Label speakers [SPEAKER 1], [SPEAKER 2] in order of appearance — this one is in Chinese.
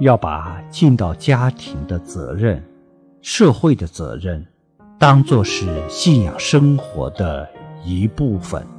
[SPEAKER 1] 要把尽到家庭的责任社会的责任当作是信仰生活的一部分。